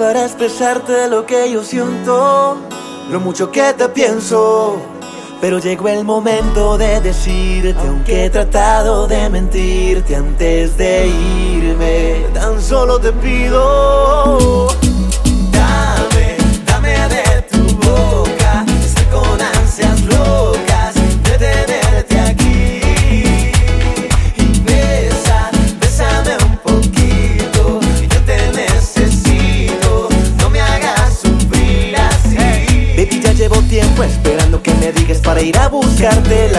para expresarte lo que yo siento, lo mucho que te pienso. Pero llegó el momento de decirte, aunque he tratado de mentirte antes de irme, tan solo te pido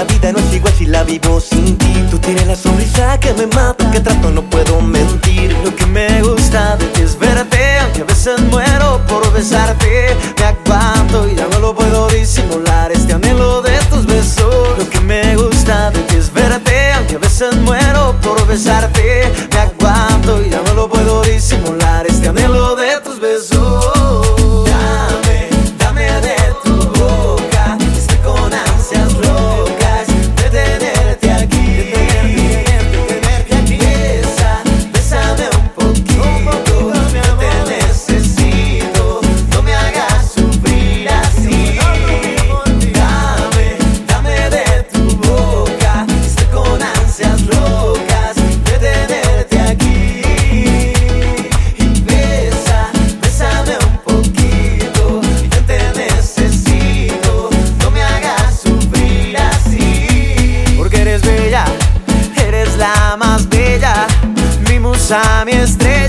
La vida no es igual si la vivo sin ti. Tú tienes la sonrisa que me mata, que trato no za mnie stryk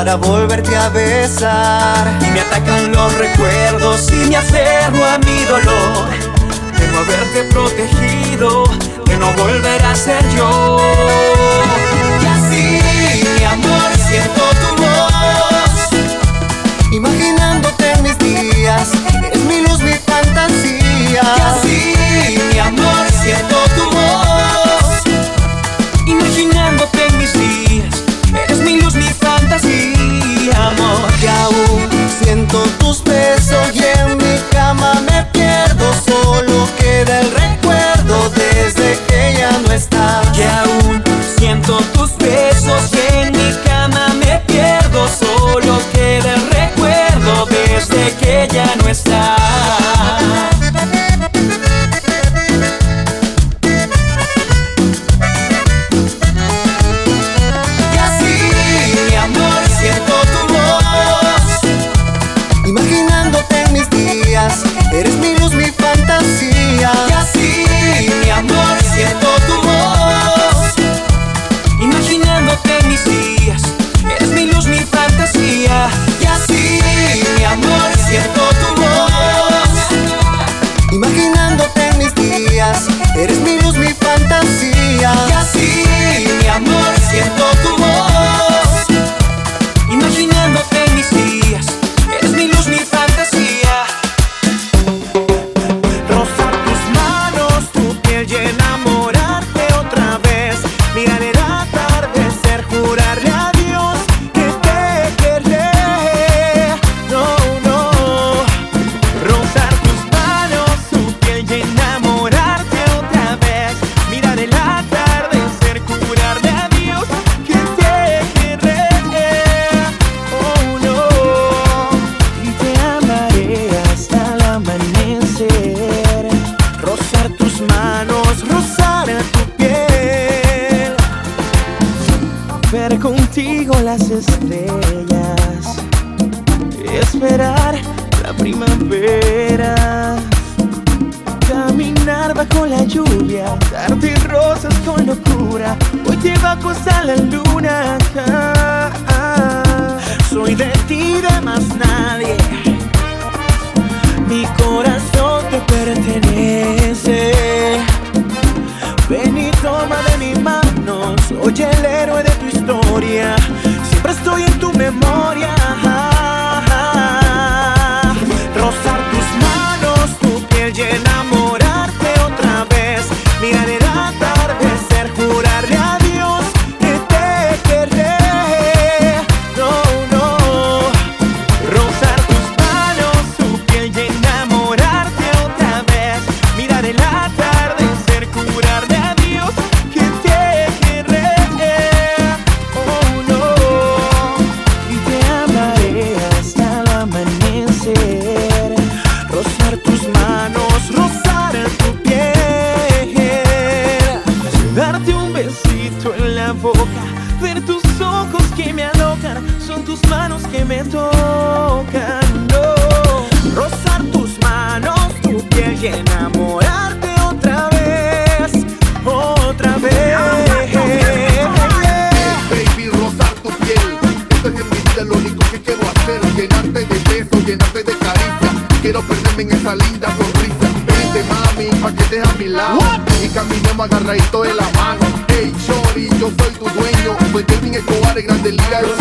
para volverte a besar. Y me atacan los recuerdos y me aferro a mi dolor de haberte protegido. manos rozar tu piel, ver contigo las estrellas, esperar la primavera, caminar bajo la lluvia, darte rosas con locura, hoy te bajo a la luna. Soy de ti de más nadie, mi corazón te pertenece. Ven y toma de mis manos, Soy el héroe de tu historia. Siempre estoy en tu memoria. Rozar tus manos, tu piel llena amor. There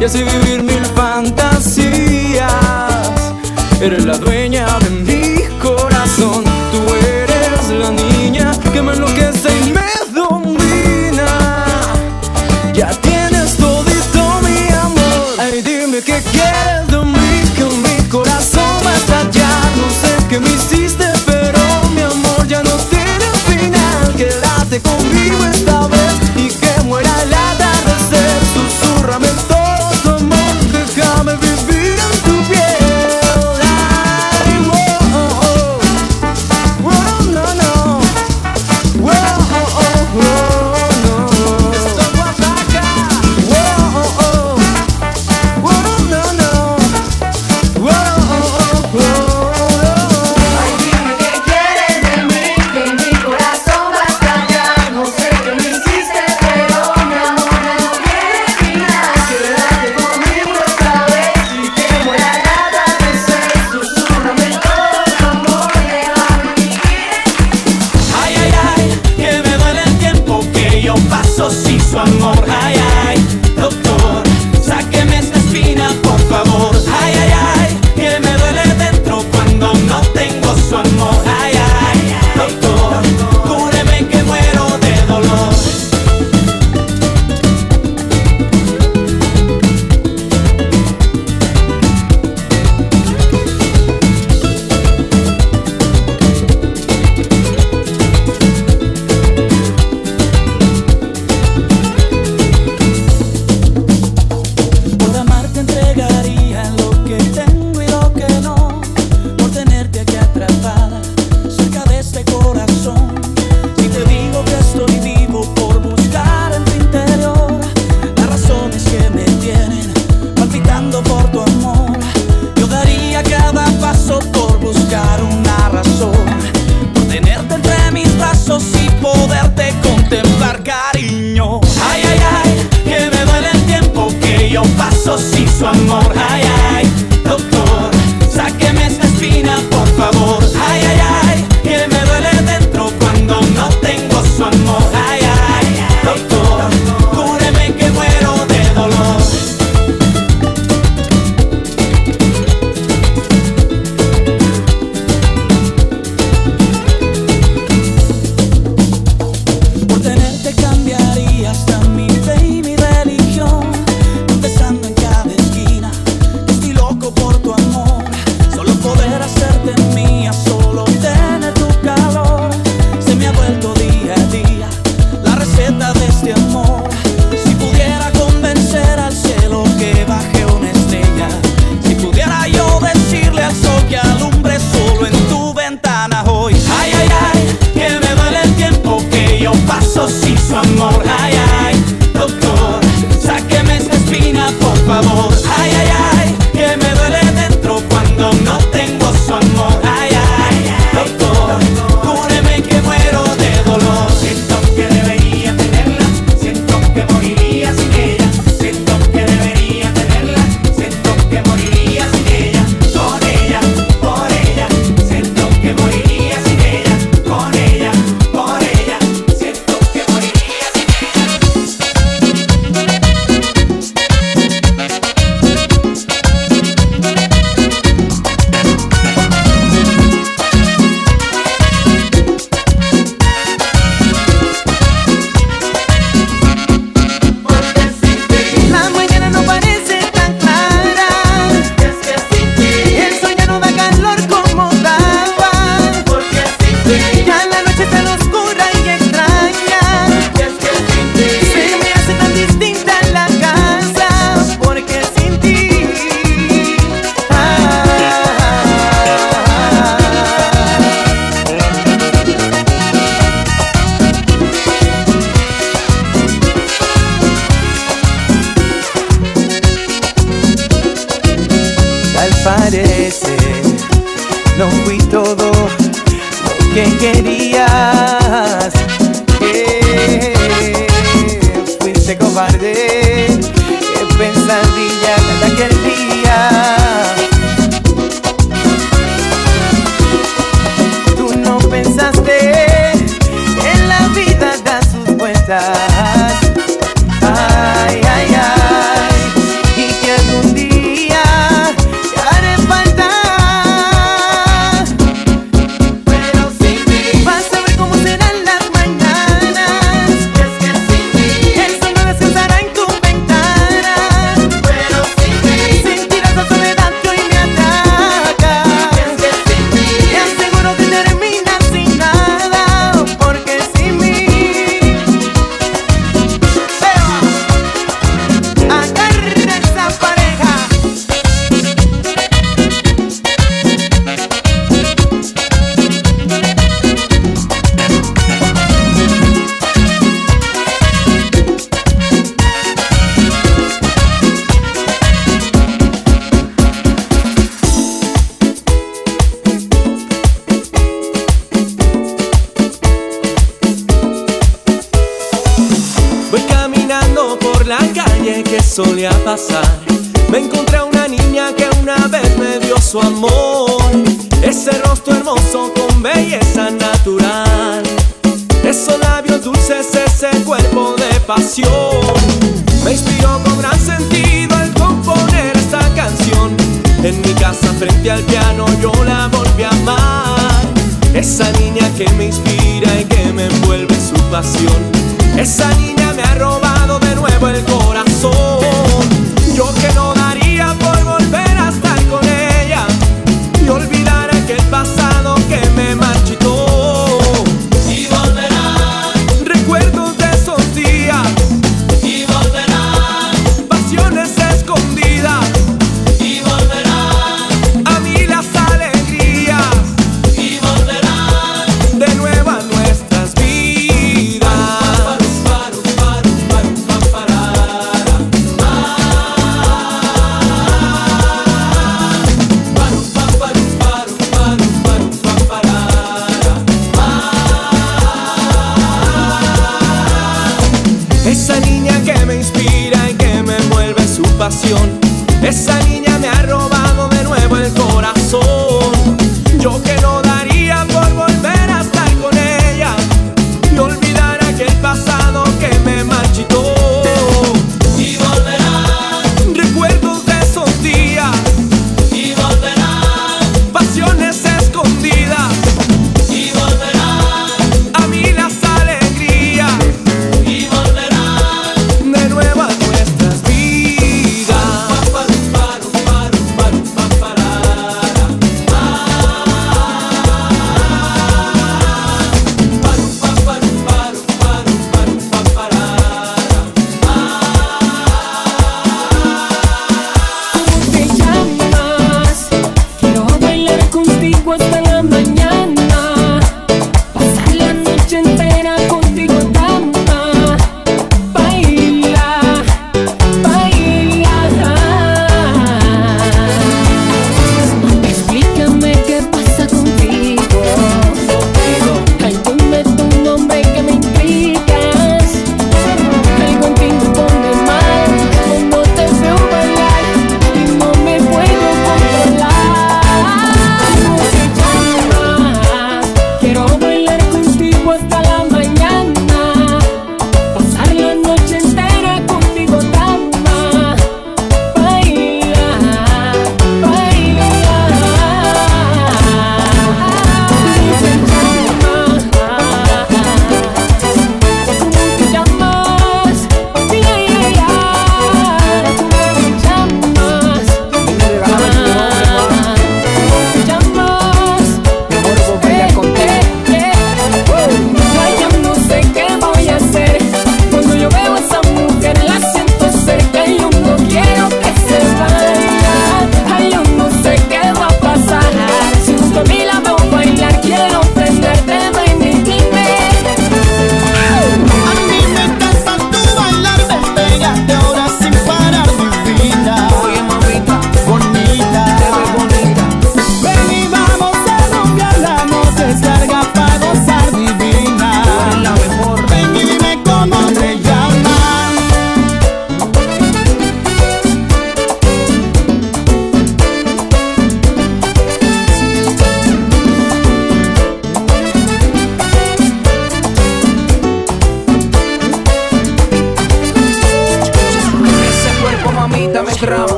y así vivir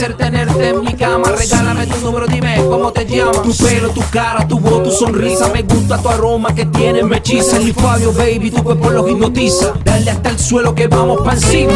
placer tenerte en mi cama. Regálame tu número, dime cómo te llamas. Tu pelo, tu cara, tu voz, tu sonrisa. Me gusta tu aroma que tienes, me hechiza. Y Fabio, baby, tu cuerpo lo hipnotiza. Dale hasta el suelo que vamos pa' encima.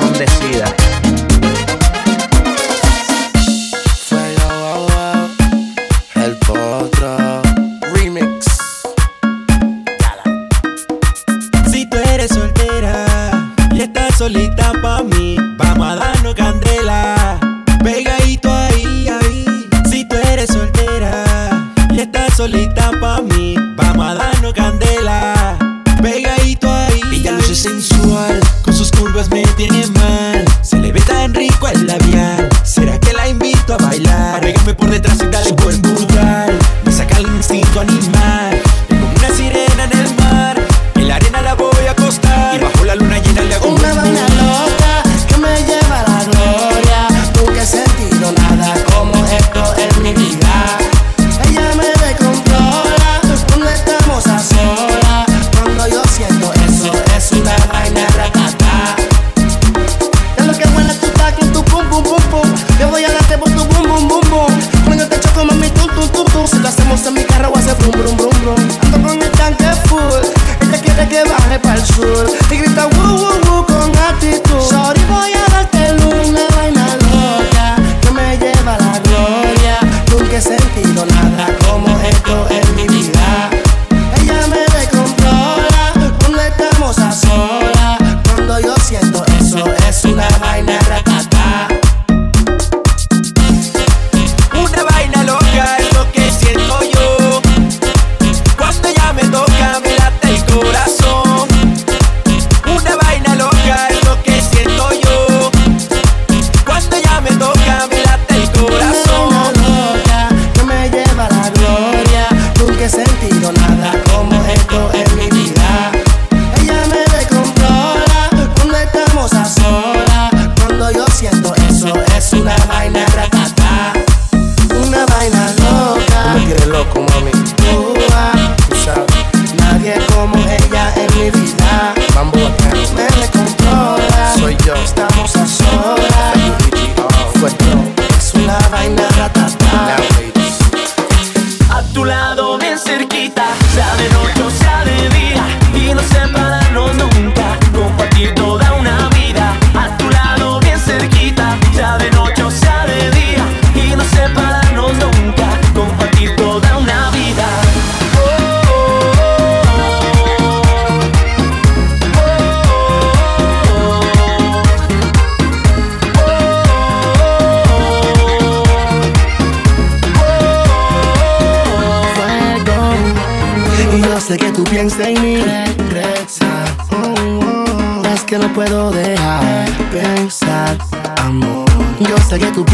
son.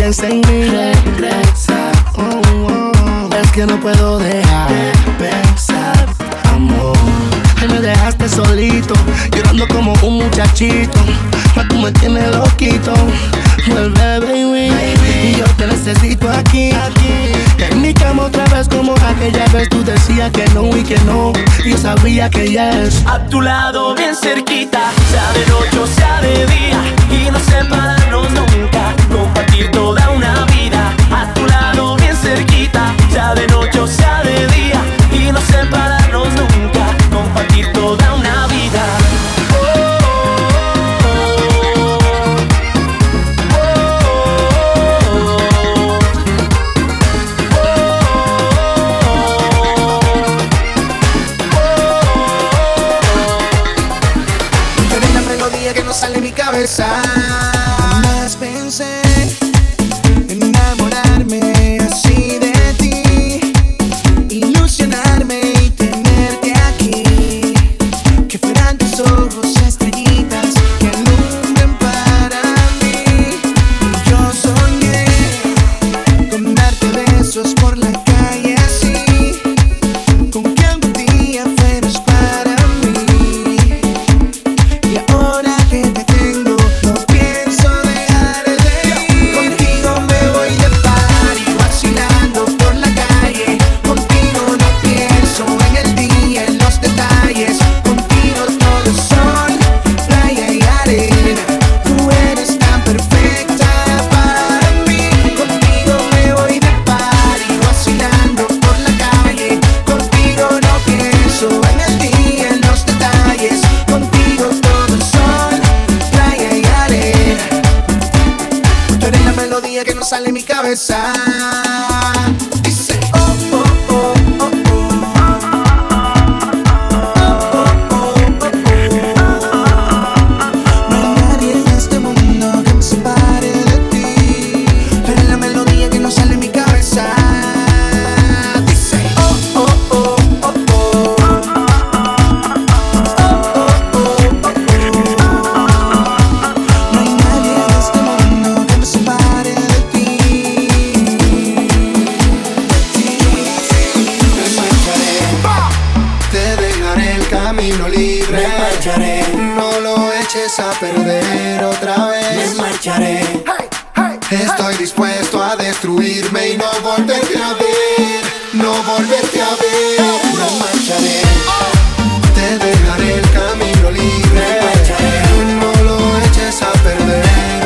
piensa en mí. Regresa. Oh, oh, oh. Es que no puedo dejar de pensar, amor. Que me dejaste solito, llorando como un muchachito. Mas tú me tienes loquito. Vuelve, baby. baby. Y yo te necesito aquí. aquí. En mi cama otra vez, como aquella vez. Tú decías que no y que no. Y yo sabía que ya es. A tu lado Jamás pensé end.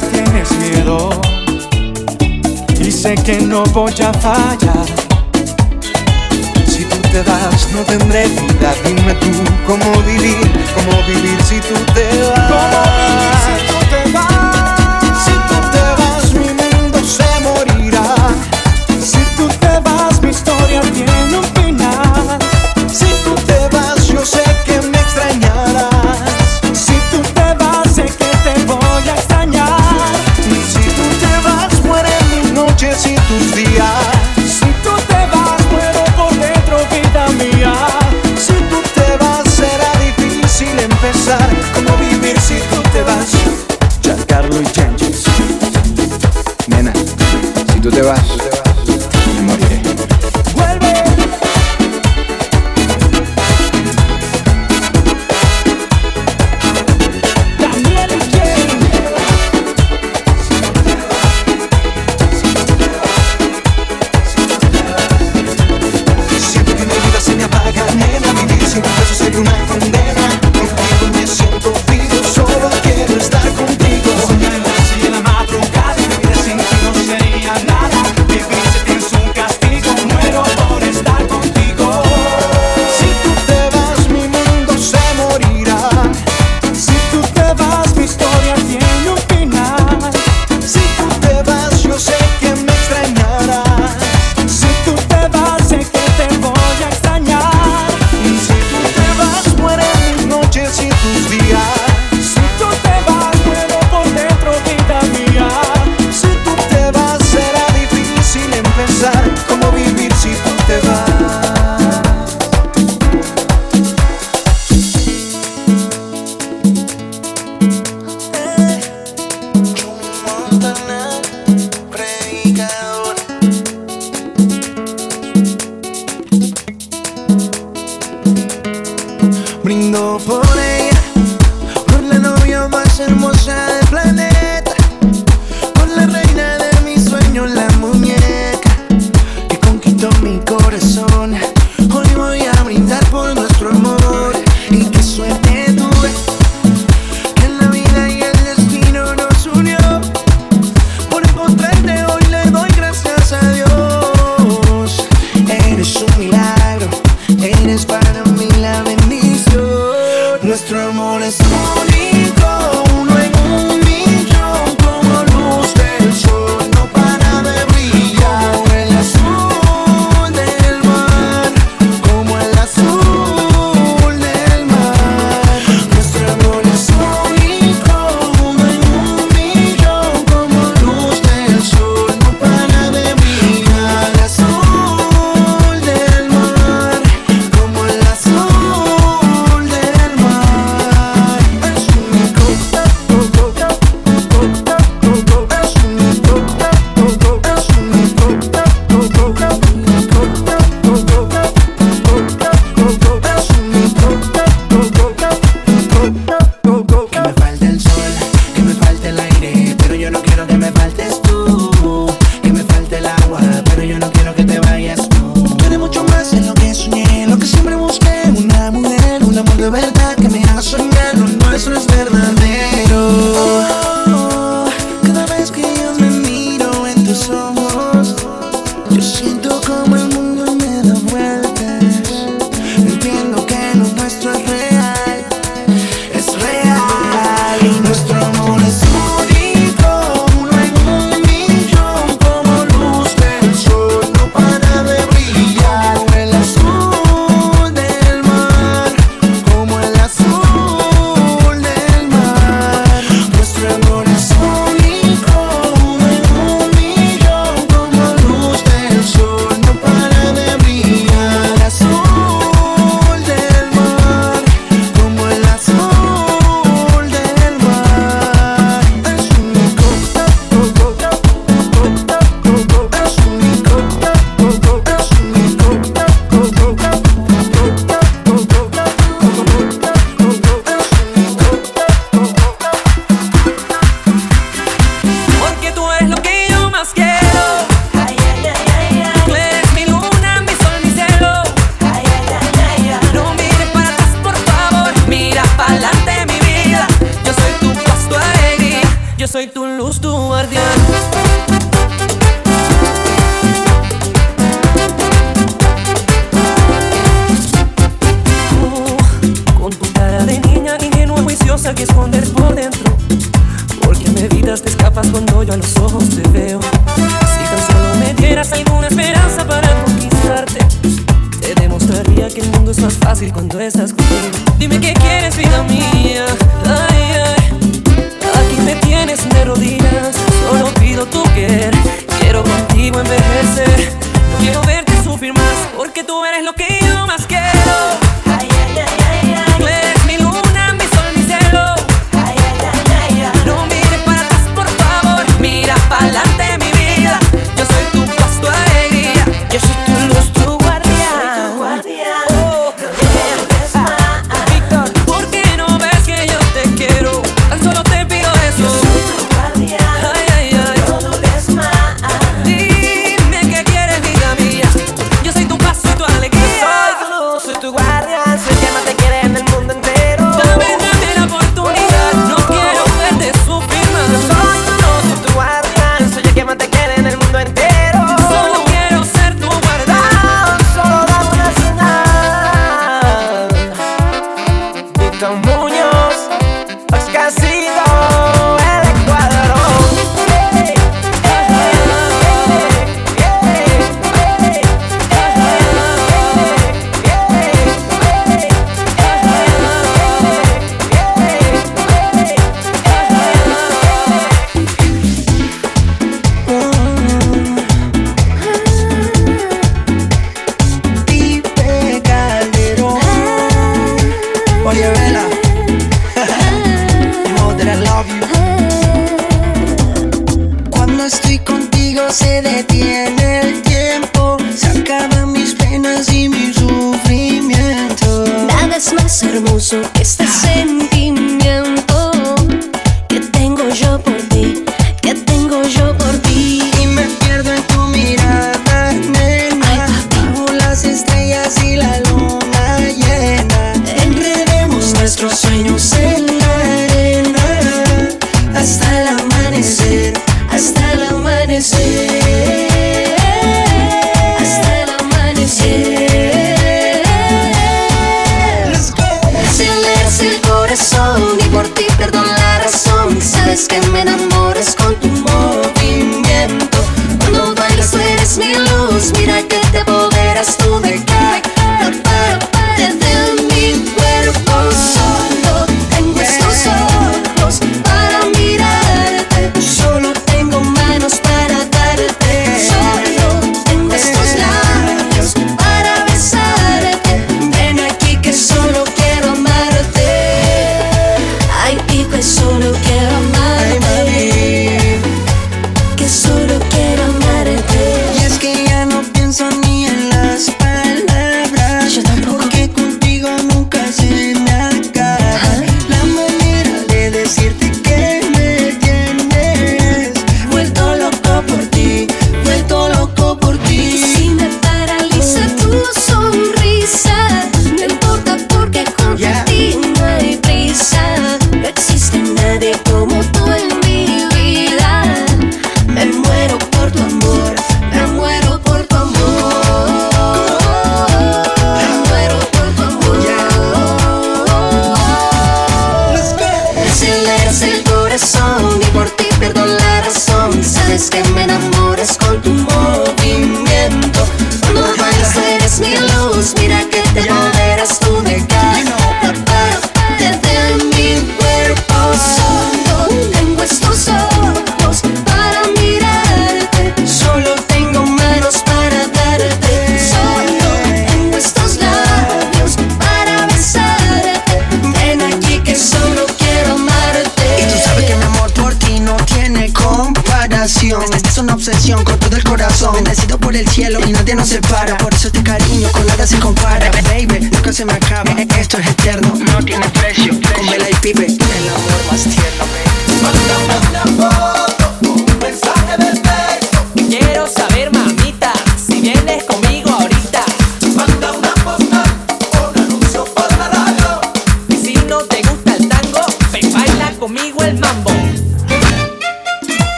que tienes miedo y sé que no voy a fallar. Si tú te vas, no tendré vida. Dime tú cómo vivir, cómo vivir si tú te vas.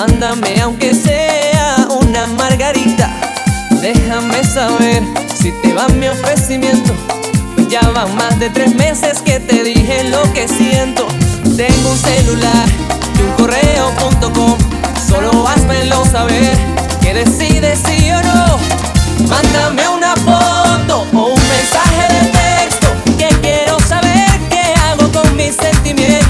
Mándame aunque sea una margarita. Déjame saber si te va mi ofrecimiento. Pues ya van más de tres meses que te dije lo que siento. Tengo un celular y un correo.com. Solo házmelo saber que decides sí o no. Mándame una foto o un mensaje de texto que quiero saber qué hago con mis sentimientos.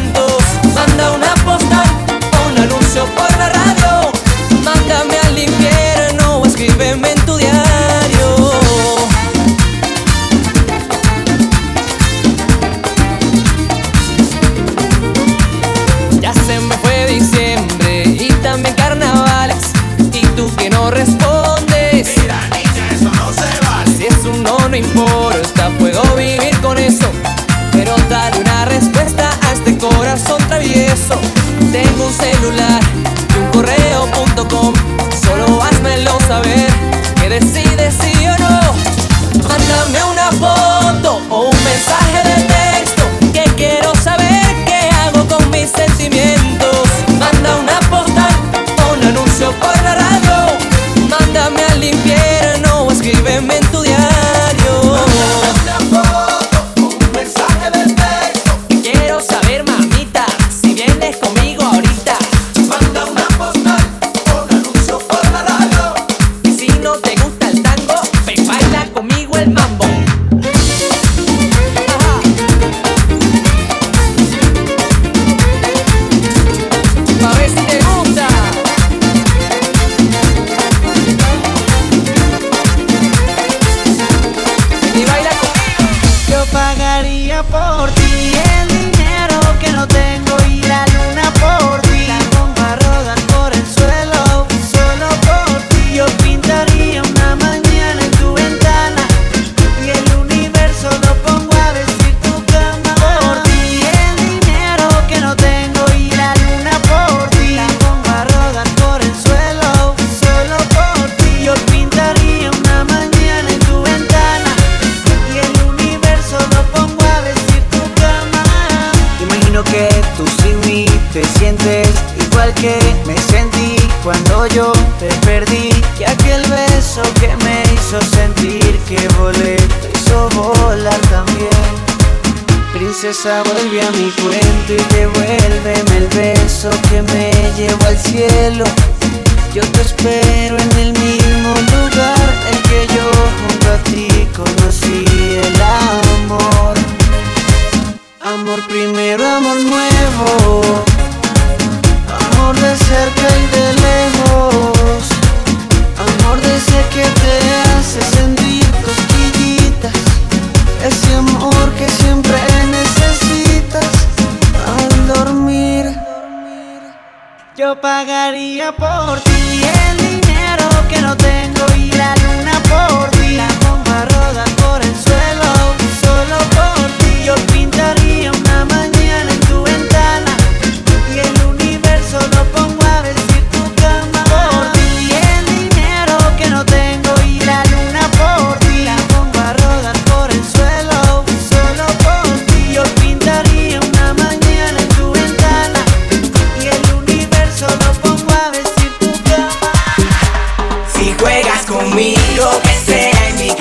conmigo, que será en mi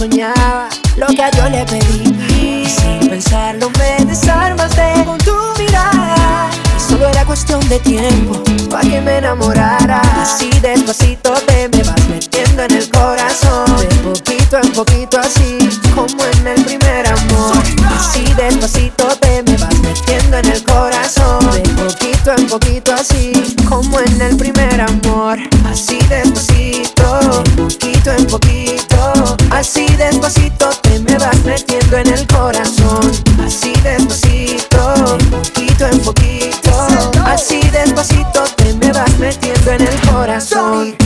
lo que a Dios le pedí. Y sin pensarlo me desarmaste con tu mirada. Y solo era cuestión de tiempo para que me enamorara. Así despacito te me vas metiendo en el corazón. De poquito en poquito así, como en el primer amor. Así despacito te me vas metiendo en el corazón. De poquito en poquito así, como en el primer amor. Así despacito, de poquito en poquito en el corazón. Así despacito, poquito en poquito. Así despacito te me vas metiendo en el corazón.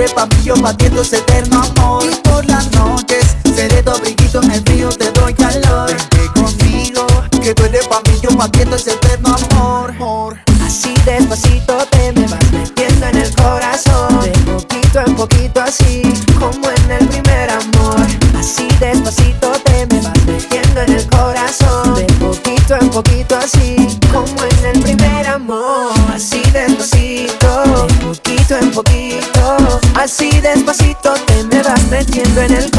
seré papillo batiendo ese eterno amor. Y por las noches seré tu abriguito en el frío, te doy calor. Vente conmigo, que tú eres papillo batiendo ese eterno amor. amor. Así despacito te me vas metiendo en el corazón. De poquito en poquito así haciendo en el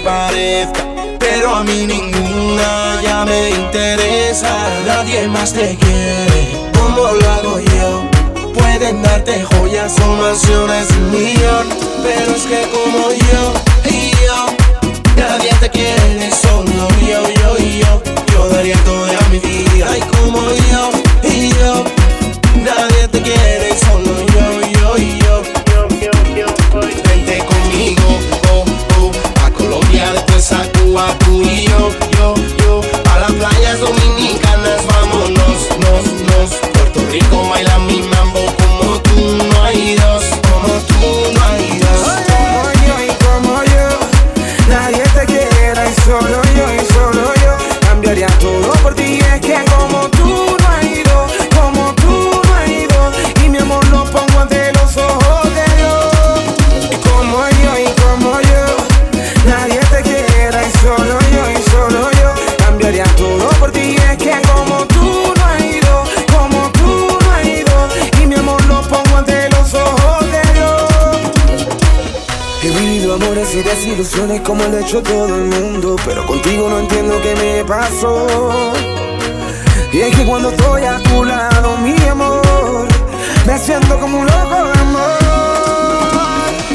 parezca, pero a mí ninguna ya me interesa. Nadie más te quiere como lo hago yo. Pueden darte joyas o mansiones millón, pero es que como yo y yo, nadie te quiere, solo yo, yo y yo. Yo daría toda mi vida, ay como yo y yo, nadie te quiere, solo yo a y yo, yo, yo, a las playas dominicanas, vámonos, nos, nos, Puerto Rico baila desilusiones como ha hecho todo el mundo Pero contigo no entiendo qué me pasó. Y es que cuando estoy a tu lado, mi amor Me siento como un loco de amor.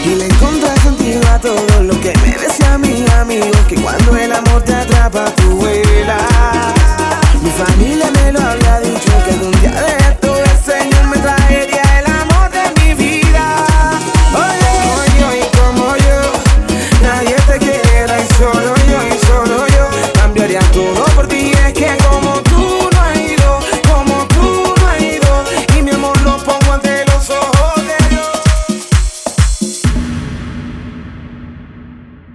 Y le encontré sentido a todo lo que me decía mi amigo Que cuando el amor te atrapa, tú vuelas. Mi familia me lo había dicho Que algún día de esto el Señor me traería